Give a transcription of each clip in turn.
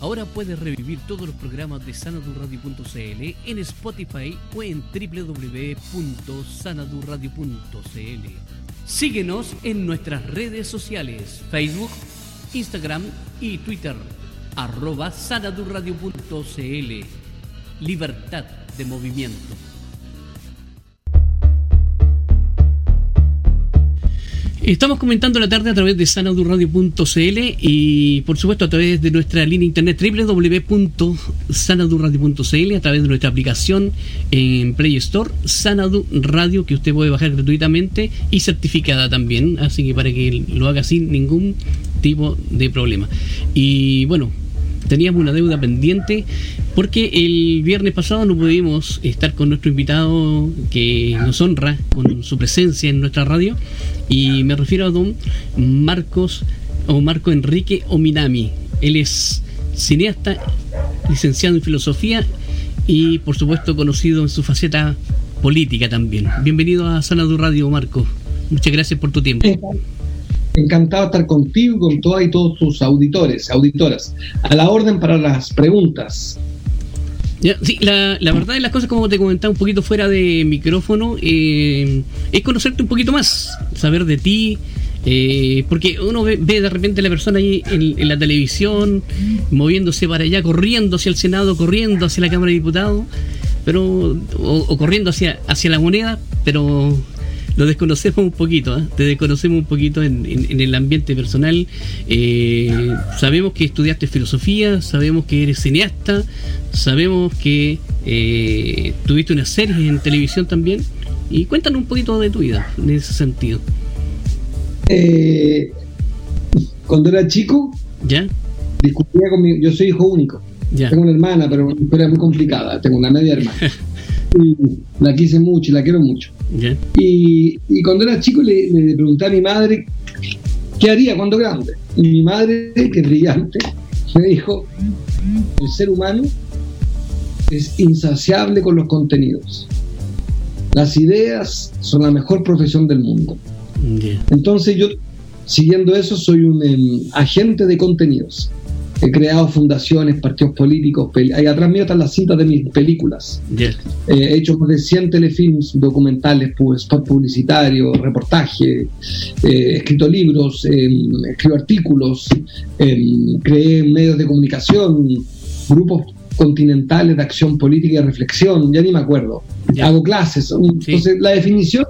Ahora puedes revivir todos los programas de sanadurradio.cl en Spotify o en www.sanadurradio.cl. Síguenos en nuestras redes sociales, Facebook, Instagram y Twitter, arroba sanadurradio.cl. Libertad de movimiento. Estamos comentando la tarde a través de sanadurradio.cl y por supuesto a través de nuestra línea internet www.sanadurradio.cl a través de nuestra aplicación en Play Store Sanadu Radio que usted puede bajar gratuitamente y certificada también, así que para que lo haga sin ningún tipo de problema. Y bueno, teníamos una deuda pendiente porque el viernes pasado no pudimos estar con nuestro invitado que nos honra con su presencia en nuestra radio y me refiero a don Marcos o Marco Enrique Ominami. Él es cineasta, licenciado en filosofía y por supuesto conocido en su faceta política también. Bienvenido a Sanadu Radio, Marco. Muchas gracias por tu tiempo. Encantado de estar contigo, con todas y todos tus auditores, auditoras. A la orden para las preguntas. sí, la, verdad de las cosas, como te comentaba un poquito fuera de micrófono, eh, es conocerte un poquito más, saber de ti, eh, porque uno ve, de repente a la persona ahí en, la televisión, moviéndose para allá, corriendo hacia el Senado, corriendo hacia la Cámara de Diputados, pero o, corriendo hacia, hacia la moneda, pero lo desconocemos un poquito, ¿eh? te desconocemos un poquito en, el ambiente personal. Eh, sabemos que estudiaste filosofía, sabemos que eres cineasta, sabemos que eh, tuviste una serie en televisión también. Y cuéntanos un poquito de tu vida en ese sentido. Eh, cuando era chico, ¿Ya? discutía con mi. Yo soy hijo único. Tengo una hermana, pero una historia muy complicada. Tengo una media hermana. y la quise mucho y la quiero mucho. Y, cuando era chico le, pregunté a mi madre qué haría cuando grande. Y mi madre, que es brillante, me dijo, el ser humano es insaciable con los contenidos. Las ideas son la mejor profesión del mundo. Entonces yo, siguiendo eso, soy un em, agente de contenidos he creado fundaciones, partidos políticos, ahí atrás mío están las cintas de mis películas. Eh, he hecho más de 100 telefilms, documentales, spot publicitarios, reportajes, he eh, escrito libros, em, escribo artículos, em, creé medios de comunicación, grupos continentales de acción política y reflexión, ya ni me acuerdo. Hago clases. Entonces, la definición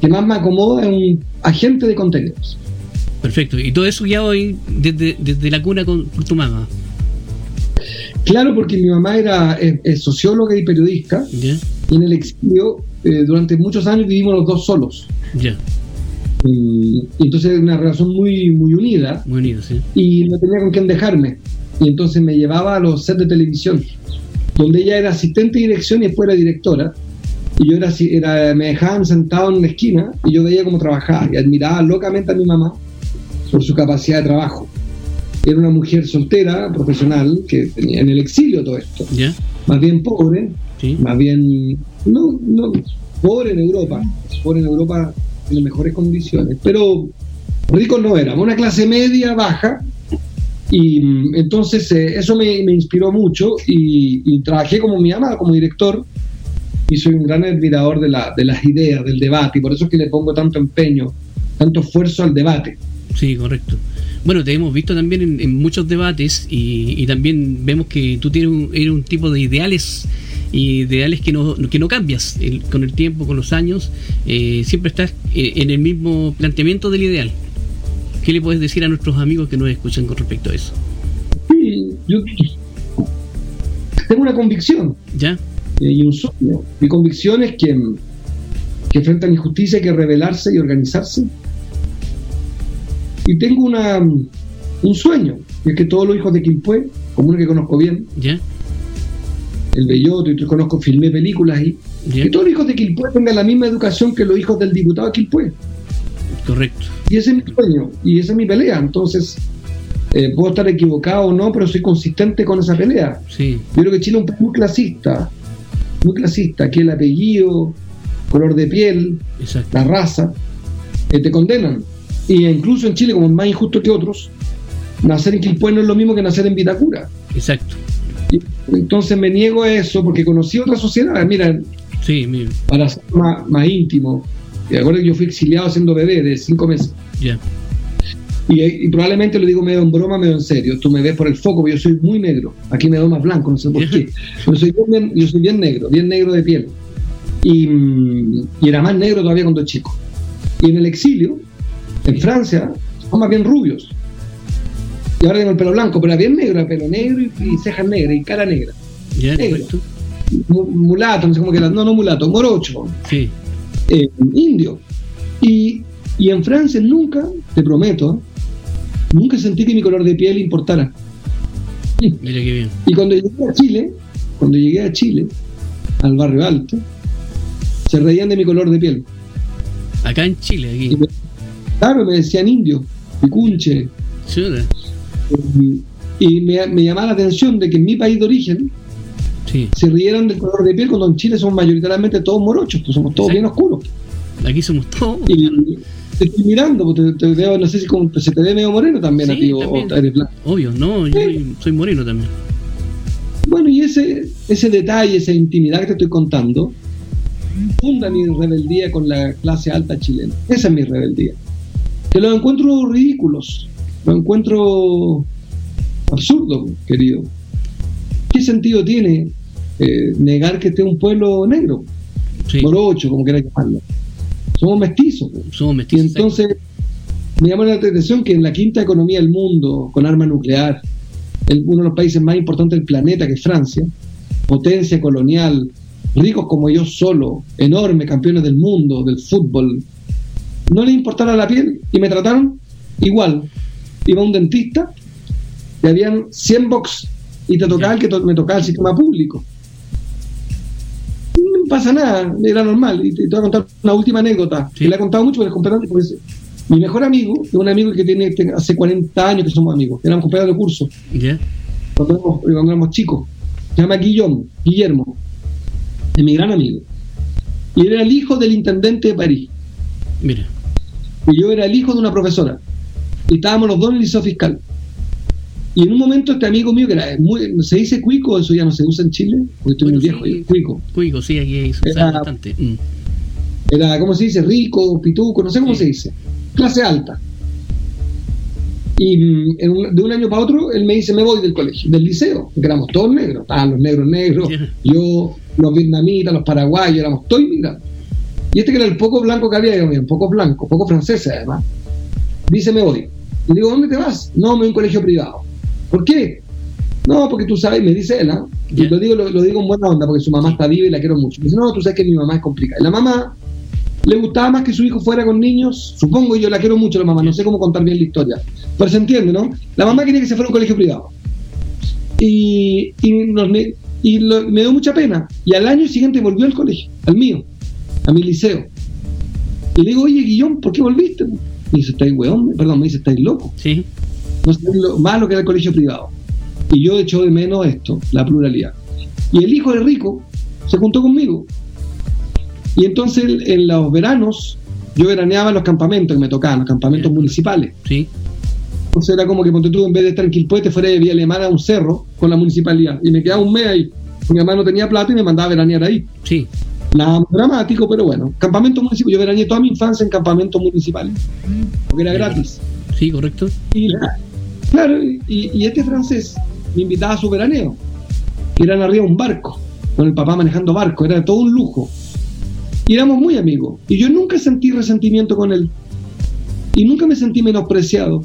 que más me acomoda es un agente de contenidos. Perfecto. Y todo eso ya hoy desde, la cuna con, tu mamá. Claro, porque mi mamá era socióloga y periodista. Y en el exilio, eh, durante muchos años vivimos los dos solos. Ya. Y, entonces una relación muy, muy unida. Muy unida, sí. Y no tenía con quién dejarme. Y entonces me llevaba a los sets de televisión, donde ella era asistente de dirección y después era directora. Y yo era, era, me dejaban sentado en una esquina y yo veía cómo trabajaba y admiraba locamente a mi mamá por su capacidad de trabajo. Era una mujer soltera, profesional, que tenía en el exilio todo esto. Más bien pobre, más bien, no, no, pobre en Europa, pobre en Europa en mejores condiciones, pero ricos no éramos, una clase media, baja, y mm, entonces eh, eso me, inspiró mucho y, trabajé como mi ama, como director, y soy un gran admirador de, la, de las ideas, del debate, y por eso es que le pongo tanto empeño, tanto esfuerzo al debate. Sí, correcto. Bueno, te hemos visto también en, muchos debates y, también vemos que tú tienes un, eres un tipo de ideales ideales que no, que no cambias con el tiempo, con los años, eh, siempre estás eh, en el mismo planteamiento del ideal. ¿Qué le puedes decir a nuestros amigos que nos escuchan con respecto a eso? Sí, yo tengo una convicción. ¿Ya? Eh, y un sueño. Mi convicción es que, que frente a la injusticia hay que rebelarse y organizarse y tengo una, un sueño, y es que todos los hijos de Quilpué, como uno que conozco bien, el Belloto, y conozco, filmé películas y que todos los hijos de Quilpué tengan la misma educación que los hijos del diputado de Quilpué. Correcto. Y ese es mi sueño, y esa es mi pelea. Entonces, eh, puedo estar equivocado o no, pero soy consistente con esa pelea. Sí. Yo creo que Chile es un país muy clasista, muy clasista, que el apellido, color de piel, la raza, eh, te condenan y incluso en Chile, como es más injusto que otros, nacer en Quilpué no es lo mismo que nacer en Vitacura. Exacto. entonces me niego a eso porque conocí otra sociedad. Mira, sí, para ser más, íntimo, y acuerdo que yo fui exiliado siendo bebé de cinco meses. Ya. Y, probablemente lo digo medio en broma, medio en serio. Tú me ves por el foco, porque yo soy muy negro. Aquí me veo más blanco, no sé por qué. Yo soy bien, yo soy bien negro, bien negro de piel. Y, y, era más negro todavía cuando chico. Y en el exilio, en Francia, son más bien rubios. Y ahora tengo el pelo blanco, pero era bien negro, pelo negro y, cejas negras y cara negra. negro. Mulato, no sé cómo que era. No, no mulato, morocho. Sí. Eh, indio. Y, y en Francia nunca, te prometo, nunca sentí que mi color de piel importara. Mira qué bien. Y cuando llegué a Chile, cuando llegué a Chile, al barrio alto, se reían de mi color de piel. Acá en Chile, aquí. Claro, me decían indio, picunche. Y, me, me, llamaba la atención de que en mi país de origen se rieran del color de piel cuando en Chile somos mayoritariamente todos morochos, pues somos todos bien oscuros. Aquí somos todos. Y, te estoy mirando, porque te, veo, no sé si como, se te ve medio moreno también a ti, o, eres blanco. Obvio, no, yo soy moreno también. Bueno, y ese, ese detalle, esa intimidad que te estoy contando, funda mi rebeldía con la clase alta chilena. Esa es mi rebeldía. Que lo encuentro ridículos, lo encuentro absurdo, querido. ¿Qué sentido tiene eh, negar que esté un pueblo negro? Morocho, como quieras llamarlo. Somos mestizos. Somos mestizos. Y entonces me llama la atención que en la quinta economía del mundo, con arma nuclear, uno de los países más importantes del planeta, que es Francia, potencia colonial, ricos como yo solo, enormes campeones del mundo, del fútbol, no les importara la piel y me trataron igual. Iba a un dentista y habían 100 box y te tocaba el que me tocaba el sistema público pasa nada, era normal. Y te, voy a contar una última anécdota, que le he contado mucho, pero es mi mejor amigo, es un amigo que tiene hace 40 años que somos amigos, éramos compañeros de curso, cuando, éramos, chicos, se llama Guillaume, Guillermo, es mi gran amigo. Y él era el hijo del intendente de París. Mira. Y yo era el hijo de una profesora. Y estábamos los dos en el liceo fiscal. Y en un momento este amigo mío, que era muy, ¿se dice cuico? Eso ya no se usa en Chile, porque estoy muy viejo, cuico. Cuico, sí, aquí se usa bastante. Mm. Era, ¿cómo se dice? Rico, pituco, no sé cómo se dice. Clase alta. Y mm, de un año para otro, él me dice, me voy del colegio, del liceo, porque éramos todos negros, estaban los negros negros, yo, los vietnamitas, los paraguayos, éramos todos inmigrantes. Y este que era el poco blanco que había, un poco blanco, poco francés además, dice, me voy. Y digo, ¿dónde te vas? No, me voy a un colegio privado. ¿Por qué? No, porque tú sabes, me dice él, ¿ah? y lo digo, lo, digo en buena onda, porque su mamá está viva y la quiero mucho. Me dice, no, tú sabes que mi mamá es complicada. Y la mamá le gustaba más que su hijo fuera con niños, supongo yo la quiero mucho la mamá, no sé cómo contar bien la historia, pero se entiende, ¿no? La mamá quería que se fuera a un colegio privado. Y, y, me dio mucha pena. Y al año siguiente volvió al colegio, al mío, a mi liceo. Y le digo, oye, Guillón, ¿por qué volviste? Me dice, estáis weón, perdón, me dice, estáis loco. Sí no sé lo malo que era el colegio privado. Y yo echo de menos esto, la pluralidad. Y el hijo de rico se juntó conmigo. Y entonces en los veranos yo veraneaba en los campamentos que me tocaban, los campamentos municipales. Sí. Entonces era como que ponte tú, en vez de estar en Quilpuete, fuera de Vía Alemana a un cerro con la municipalidad. Y me quedaba un mes ahí. Porque mi mamá no tenía plata y me mandaba a veranear ahí. Sí. Nada dramático, pero bueno. Campamento municipal. Yo veraneé toda mi infancia en campamentos municipales. Porque era gratis. Sí, correcto. Y la, Claro, y, este francés me invitaba a su veraneo, que eran arriba un barco, con el papá manejando barco, era todo un lujo. Y éramos muy amigos. Y yo nunca sentí resentimiento con él. Y nunca me sentí menospreciado.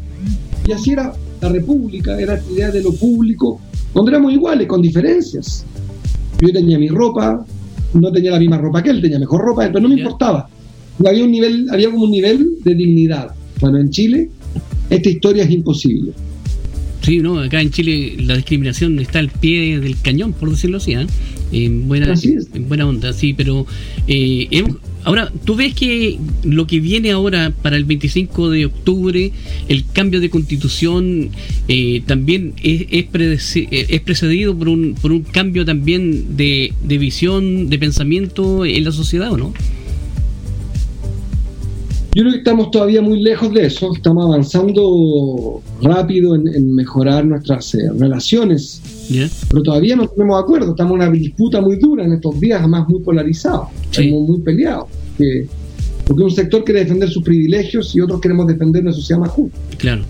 Y así era la república, era la idea de lo público, donde éramos iguales, con diferencias. Yo tenía mi ropa, no tenía la misma ropa que él, tenía mejor ropa, pero no me importaba. había un nivel, había como un nivel de dignidad. Bueno, en Chile, esta historia es imposible. Sí, no, acá en Chile la discriminación está al pie del cañón, por decirlo así, ¿eh? En, buena, en buena onda, sí, pero eh, ahora, ¿tú ves que lo que viene ahora para el 25 de octubre, el cambio de constitución, eh, también es, es, precedido por un, por un cambio también de, visión, de pensamiento en la sociedad, ¿o no? Yo creo que estamos todavía muy lejos de eso, estamos avanzando rápido en, mejorar nuestras eh, relaciones, pero todavía no tenemos acuerdo, estamos en una disputa muy dura en estos días, además muy polarizado, estamos muy peleados, porque un sector quiere defender sus privilegios y otros queremos defender una sociedad más justa. Claro.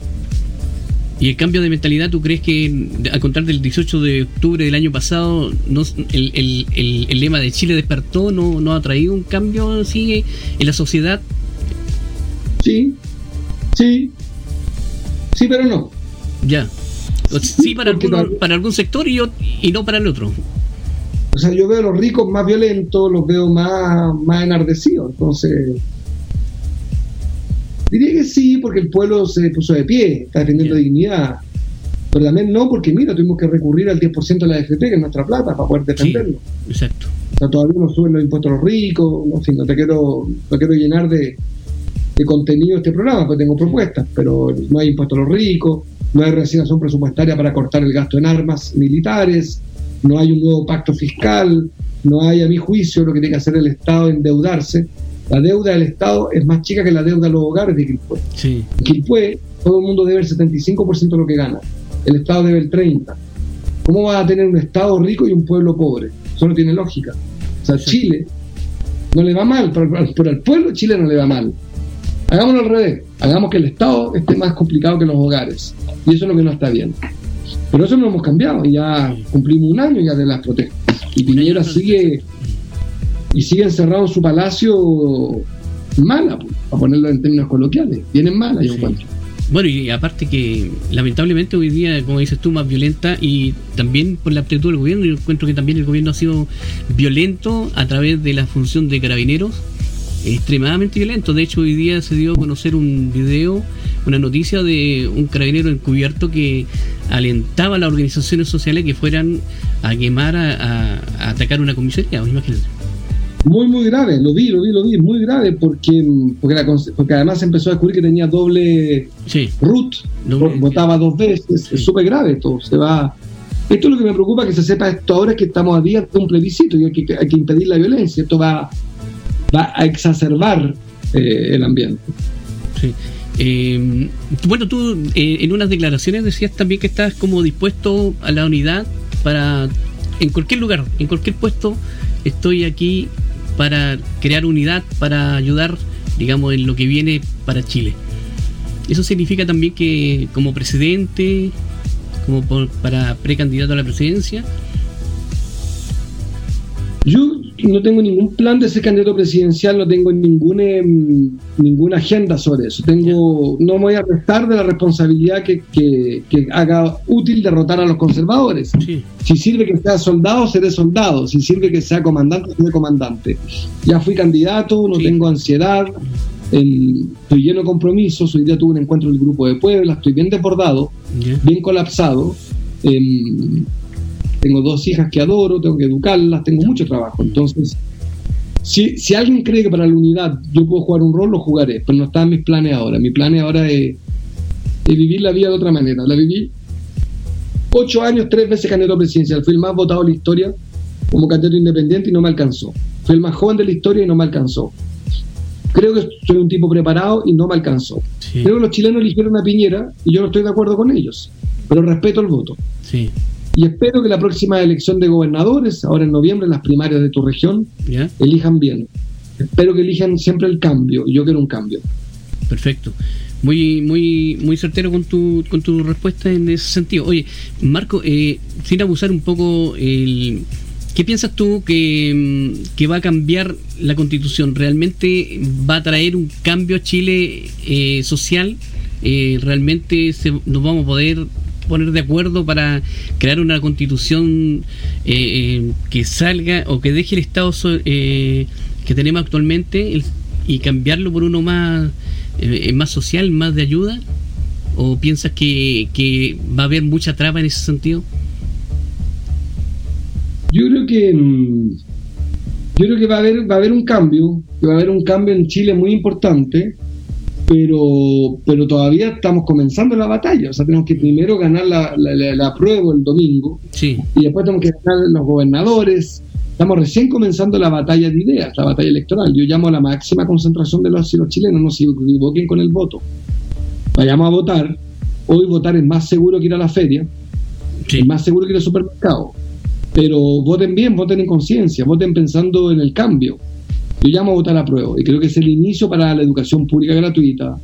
¿Y el cambio de mentalidad, tú crees que, a contar del 18 de octubre del año pasado, no, el, el, el, lema de Chile despertó, no, no ha traído un cambio sigue en la sociedad? Sí, sí, sí, pero no. Ya. Sí, para, para algún sector y, y no para el otro. O sea, yo veo a los ricos más violentos, los veo más, más enardecidos. Entonces, diría que sí, porque el pueblo se puso de pie, está defendiendo dignidad. Pero también no, porque mira, tuvimos que recurrir al 10% de la AFP, que es nuestra plata, para poder defenderlo. exacto. O sea, todavía no suben los impuestos a los ricos, en fin, no te quiero, no quiero llenar de, de contenido este programa, pues tengo propuestas, pero no hay impuestos a los ricos, no hay resignación presupuestaria para cortar el gasto en armas militares, no hay un nuevo pacto fiscal, no hay, a mi juicio, lo que tiene que hacer el Estado endeudarse. La deuda del Estado es más chica que la deuda de los hogares de Quilpué. Sí. Quilpué, todo el mundo debe el 75% de lo que gana, el Estado debe el 30%. ¿Cómo va a tener un Estado rico y un pueblo pobre? Eso no tiene lógica. O sea, Chile no le va mal, pero, pero al pueblo Chile no le va mal. Hagámoslo al revés, hagamos que el Estado esté más complicado que los hogares. Y eso es lo que no está bien. Pero eso no lo hemos cambiado y ya cumplimos un año ya de las protestas. Y Piñera sigue y sigue encerrado en su palacio mala, pues, para ponerlo en términos coloquiales. Vienen mala, yo encuentro. Bueno, y aparte que lamentablemente hoy día, como dices tú, más violenta y también por la actitud del gobierno, yo encuentro que también el gobierno ha sido violento a través de la función de carabineros extremadamente violento. De hecho, hoy día se dio a conocer un video, una noticia de un carabinero encubierto que alentaba a las organizaciones sociales que fueran a quemar, a, atacar una comisaría. Imagínate. Muy, muy grave, lo vi, lo vi, lo vi, muy grave porque porque, porque además empezó a descubrir que tenía doble root, votaba dos veces, es súper grave esto, se va... Esto es lo que me preocupa que se sepa esto ahora es que estamos a días de un plebiscito y hay que, hay que impedir la violencia, esto va va a exacerbar eh, el ambiente. Sí. Eh, bueno, tú eh, en unas declaraciones decías también que estás como dispuesto a la unidad para, en cualquier lugar, en cualquier puesto, estoy aquí para crear unidad, para ayudar, digamos, en lo que viene para Chile. Eso significa también que como presidente, como para precandidato a la presidencia. No tengo ningún plan de ser candidato presidencial, no tengo ninguna, em, ninguna agenda sobre eso. Tengo, no me voy a restar de la responsabilidad que, haga útil derrotar a los conservadores. Si sirve que sea soldado, seré soldado. Si sirve que sea comandante, seré comandante. Ya fui candidato, no tengo ansiedad, estoy lleno de compromisos. Hoy día tuve un encuentro del grupo de Puebla, estoy bien desbordado, bien colapsado. Em, tengo dos hijas que adoro, tengo que educarlas, tengo mucho trabajo. Entonces, si, si alguien cree que para la unidad yo puedo jugar un rol, lo jugaré, pero no está en mis planes ahora. Mi plan ahora es, vivir la vida de otra manera. La viví ocho años, tres veces candidato presidencial. Fui el más votado de la historia como candidato independiente y no me alcanzó. Fui el más joven de la historia y no me alcanzó. Creo que soy un tipo preparado y no me alcanzó. Creo que los chilenos eligieron a Piñera y yo no estoy de acuerdo con ellos, pero respeto el voto. Sí. Y espero que la próxima elección de gobernadores, ahora en noviembre, las primarias de tu región, elijan bien. Espero que elijan siempre el cambio. Yo quiero un cambio. Perfecto. Muy, muy, muy certero con tu, con tu respuesta en ese sentido. Oye, Marco, eh, sin abusar un poco, el, ¿qué piensas tú que, va a cambiar la constitución? ¿Realmente va a traer un cambio a Chile eh, social? Eh, ¿Realmente se, nos vamos a poder poner de acuerdo para crear una constitución eh, eh, que salga o que deje el Estado eh, que tenemos actualmente y cambiarlo por uno más, más social, más de ayuda? ¿O piensas que, va a haber mucha traba en ese sentido? Yo creo que mm, yo creo que va a haber va a haber un cambio, va a haber un cambio en Chile muy importante pero, pero todavía estamos comenzando la batalla. O sea, tenemos que primero ganar la, la, prueba el domingo sí. y después tenemos que ganar los gobernadores Estamos recién comenzando la batalla de ideas, la batalla electoral. Yo llamo a la máxima concentración de los, chilenos, no se equivoquen con el voto. Vayamos a votar. Hoy votar es más seguro que ir a la feria, es más seguro que ir al supermercado. Pero voten bien, voten en conciencia, voten pensando en el cambio. Yo llamo a votar a prueba y creo que es el inicio para la educación pública gratuita,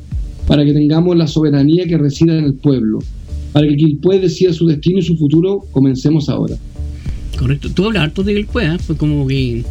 para que tengamos la soberanía que resida en el pueblo, para que quien puede decida su destino y su futuro, comencemos ahora. Correcto. Tú hablas harto de Quilpue, ¿eh? Pues como que...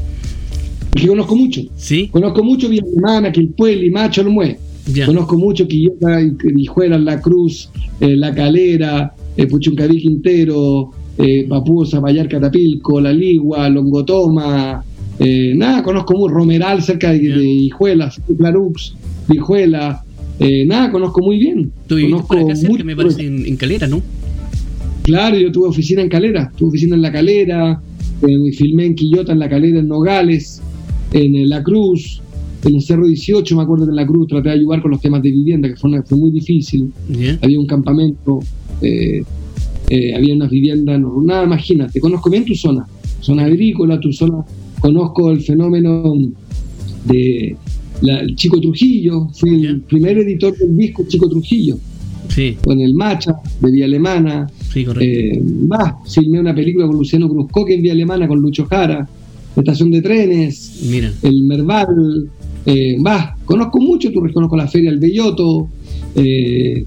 Conozco mucho. Sí. Conozco mucho Villa Alemana, Quilpue, Limacho, Olmué. Ya. Conozco mucho Quillota, Hijuela, La Cruz, eh, La Calera, eh, Puchuncaví Quintero, eh, Vallar Catapilco, La Ligua, Longotoma, eh, nada, conozco muy Romeral cerca de, de Hijuela, Clarux, Hijuela, eh, nada, conozco muy bien. Tú conozco por acá me parece, en, Calera, ¿no? Claro, yo tuve oficina en Calera, tuve oficina en La Calera, eh, filmé en Quillota, en La Calera, en Nogales, en, La Cruz, en el Cerro 18, me acuerdo que en La Cruz traté de ayudar con los temas de vivienda, que fue, fue muy difícil. Había un campamento, eh, eh, había unas viviendas, no, nada, imagínate, conozco bien tu zona, zona agrícola, tu zona, conozco el fenómeno de el Chico Trujillo, fui el primer editor del disco Chico Trujillo. Sí. Con el Macha, de Vía Alemana. Sí, correcto. Eh, filmé una película con Luciano Cruzcoque en Vía Alemana, con Lucho Jara. Estación de trenes. Mira. El Merval. Eh, conozco mucho, tú conozco la Feria del Belloto. Eh,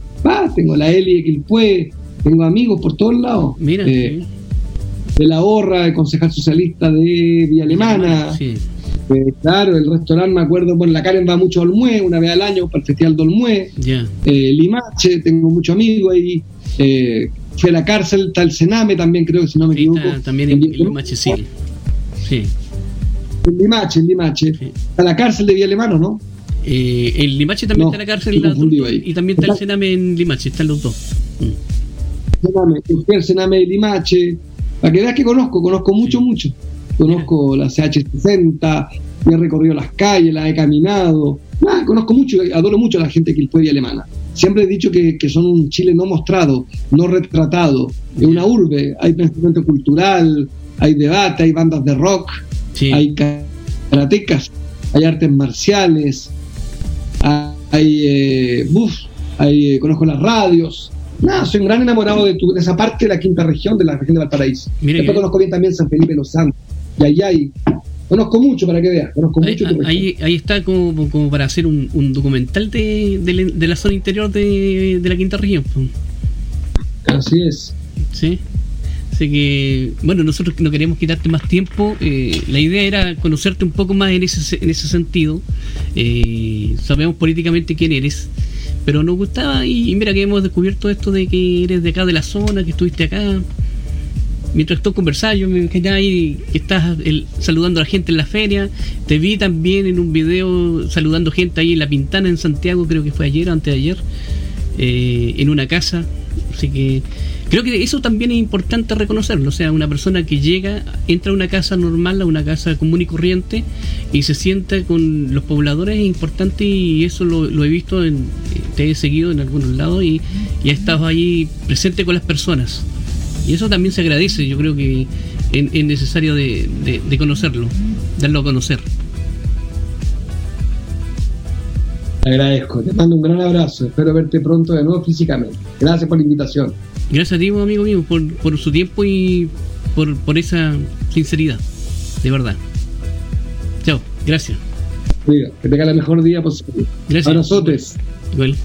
tengo la Eli Quilpue. Tengo amigos por todos lados. Mira. Eh, de la Horra, el concejal socialista de Vía Alemana. Sí. Eh, claro, el restaurante, me acuerdo, bueno, la Karen va mucho a Olmué, una vez al año para el Festival de Olmué. Eh, Limache, tengo muchos amigos ahí. Eh, fui a la cárcel, está el Sename también, creo que si no me equivoco. también en, Limache, sí. sí. En Limache, en Limache. Está la cárcel de Vía Alemano, ¿no? Eh, en Limache también está la cárcel y también está el Sename en Limache, están los dos. Mm. Sename, el Sename de Limache. Para que veas que conozco, conozco mucho, mucho. Conozco la CH60, he recorrido las calles, la he caminado, conozco mucho, adoro mucho a la gente que y alemana. Siempre he dicho que, son un Chile no mostrado, no retratado, es una urbe, hay pensamiento cultural, hay debate, hay bandas de rock, hay karatecas, hay artes marciales, hay, eh, hay eh, conozco las radios, Nada, soy un gran enamorado de, tu, de esa parte de la quinta región, de la región de Valparaíso. Después conozco bien también San Felipe Los Santos y ahí Conozco mucho para que veas, conozco ahí, mucho. Ahí, ahí, está como, como, para hacer un, un documental de, de, la zona interior de, de la quinta región. Así es. Sí. Así que, bueno, nosotros no queríamos quitarte más tiempo. Eh, la idea era conocerte un poco más en ese, en ese sentido. Eh, sabemos políticamente quién eres, pero nos gustaba y, mira que hemos descubierto esto de que eres de acá de la zona, que estuviste acá mientras tú conversabas, yo me quedé ahí que estás saludando a la gente en la feria. Te vi también en un video saludando gente ahí en La Pintana, en Santiago, creo que fue ayer o antes de ayer, eh, en una casa. Así que creo que eso también es importante reconocerlo. O sea, una persona que llega, entra a una casa normal, a una casa común y corriente, y se sienta con los pobladores es importante y eso lo, he visto, en, te he seguido en algunos lados y, y he estado ahí presente con las personas. Y eso también se agradece, yo creo que es, necesario de, conocerlo, darlo a conocer. Te agradezco, te mando un gran abrazo, espero verte pronto de nuevo físicamente. Gracias por la invitación. Gracias a ti, amigo mío, por, su tiempo y por, por esa sinceridad, de verdad. Chao, gracias. Que tenga el mejor día posible. Gracias. Abrazotes. Igual.